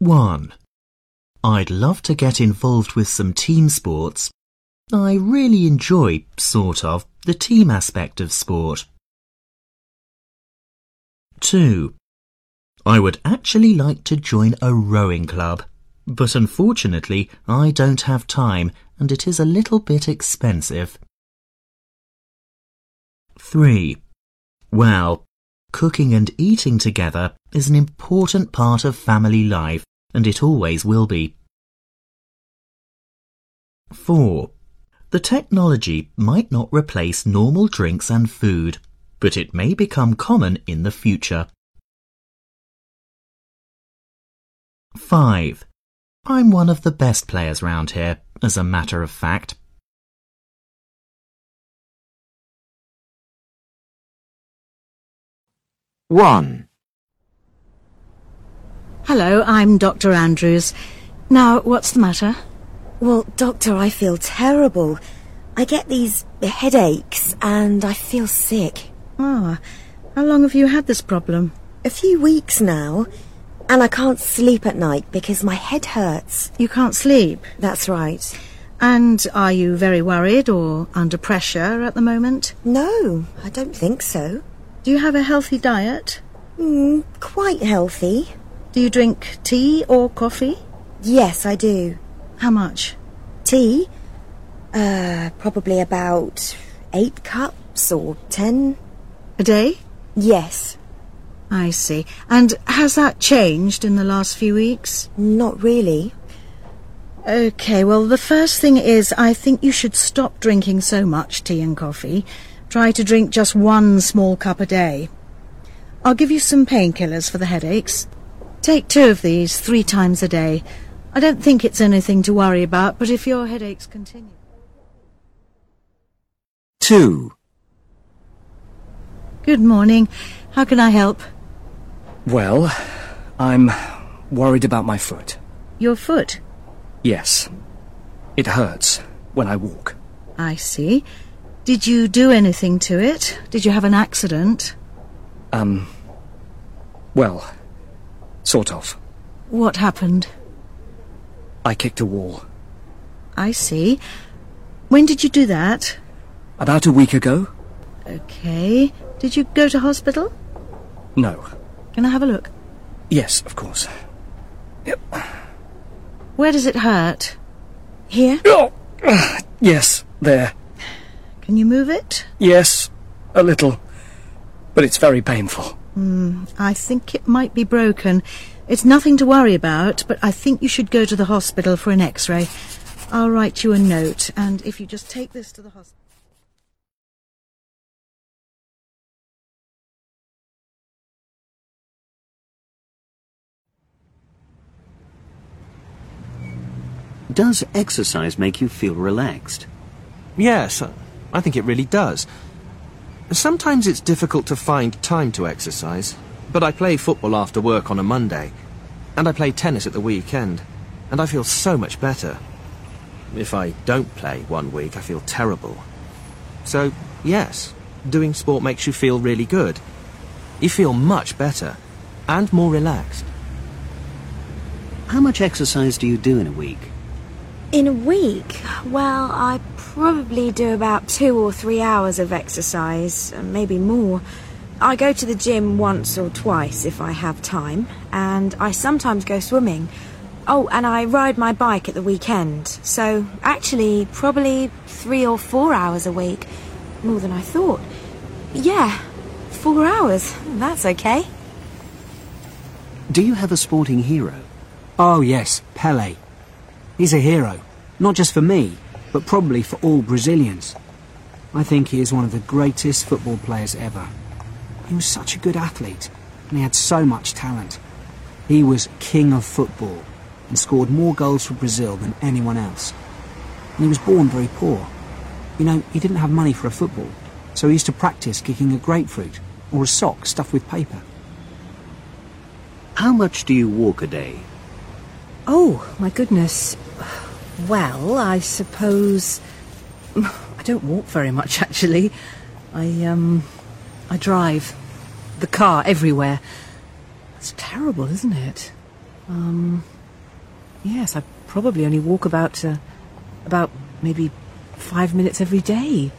1. I'd love to get involved with some team sports. I really enjoy, sort of, the team aspect of sport. 2. I would actually like to join a rowing club, but unfortunately I don't have time and it is a little bit expensive. 3. Well, cooking and eating together is an important part of family life and it always will be. 4. The technology might not replace normal drinks and food, but it may become common in the future. 5. I'm one of the best players round here, as a matter of fact. One. Hello, I'm Dr. Andrews. Now, what's the matter? Well, Doctor, I feel terrible. I get these headaches and I feel sick. Ah, how long have you had this problem? A few weeks now. And I can't sleep at night because my head hurts. You can't sleep? That's right. And are you very worried or under pressure at the moment? No, I don't think so. Do you have a healthy diet? Mm, quite healthy. Do you drink tea or coffee? Yes, I do. How much? Tea? Uh, probably about eight cups or ten. A day? Yes. I see. And has that changed in the last few weeks? Not really. Okay, well, the first thing is I think you should stop drinking so much tea and coffee. Try to drink just one small cup a day. I'll give you some painkillers for the headaches. Take two of these three times a day. I don't think it's anything to worry about, but if your headaches continue... Two. Good morning. How can I help? Well, I'm worried about my foot. Your foot? Yes. It hurts when I walk. I see. Did you do anything to it? Did you have an accident? Um, well, sort of. What happened? I kicked a wall. I see. When did you do that? About a week ago? Okay. Did you go to hospital? No. Can I have a look? Yes, of course. Yep. Where does it hurt? Here? Oh, uh, yes, there. Can you move it? Yes, a little. But it's very painful. Mm, I think it might be broken. It's nothing to worry about, but I think you should go to the hospital for an x-ray. I'll write you a note, and if you just take this to the hospital... Does exercise make you feel relaxed? Yes, I think it really does. Sometimes it's difficult to find time to exercise, but I play football after work on a Monday, and I play tennis at the weekend, and I feel so much better. If I don't play one week, I feel terrible. So, yes, doing sport makes you feel really good. You feel much better, and more relaxed. How much exercise do you do in a week? In a week? Well, I probably do about two or three hours of exercise, maybe more. I go to the gym once or twice if I have time, and I sometimes go swimming. Oh, and I ride my bike at the weekend. So, actually, probably three or four hours a week. More than I thought. Yeah, four hours. That's okay. Do you have a sporting hero? Oh, yes, Pele. He's a hero, not just for me, but probably for all Brazilians. I think he is one of the greatest football players ever. He was such a good athlete, and he had so much talent. He was king of football, and scored more goals for Brazil than anyone else. And he was born very poor. You know, he didn't have money for a football, so he used to practice kicking a grapefruit or a sock stuffed with paper. How much do you walk a day? Oh, my goodness. Well, I suppose... I don't walk very much, actually. I, um... I drive. The car everywhere. It's terrible, isn't it? Um, yes, I probably only walk about, uh, about maybe five minutes every day.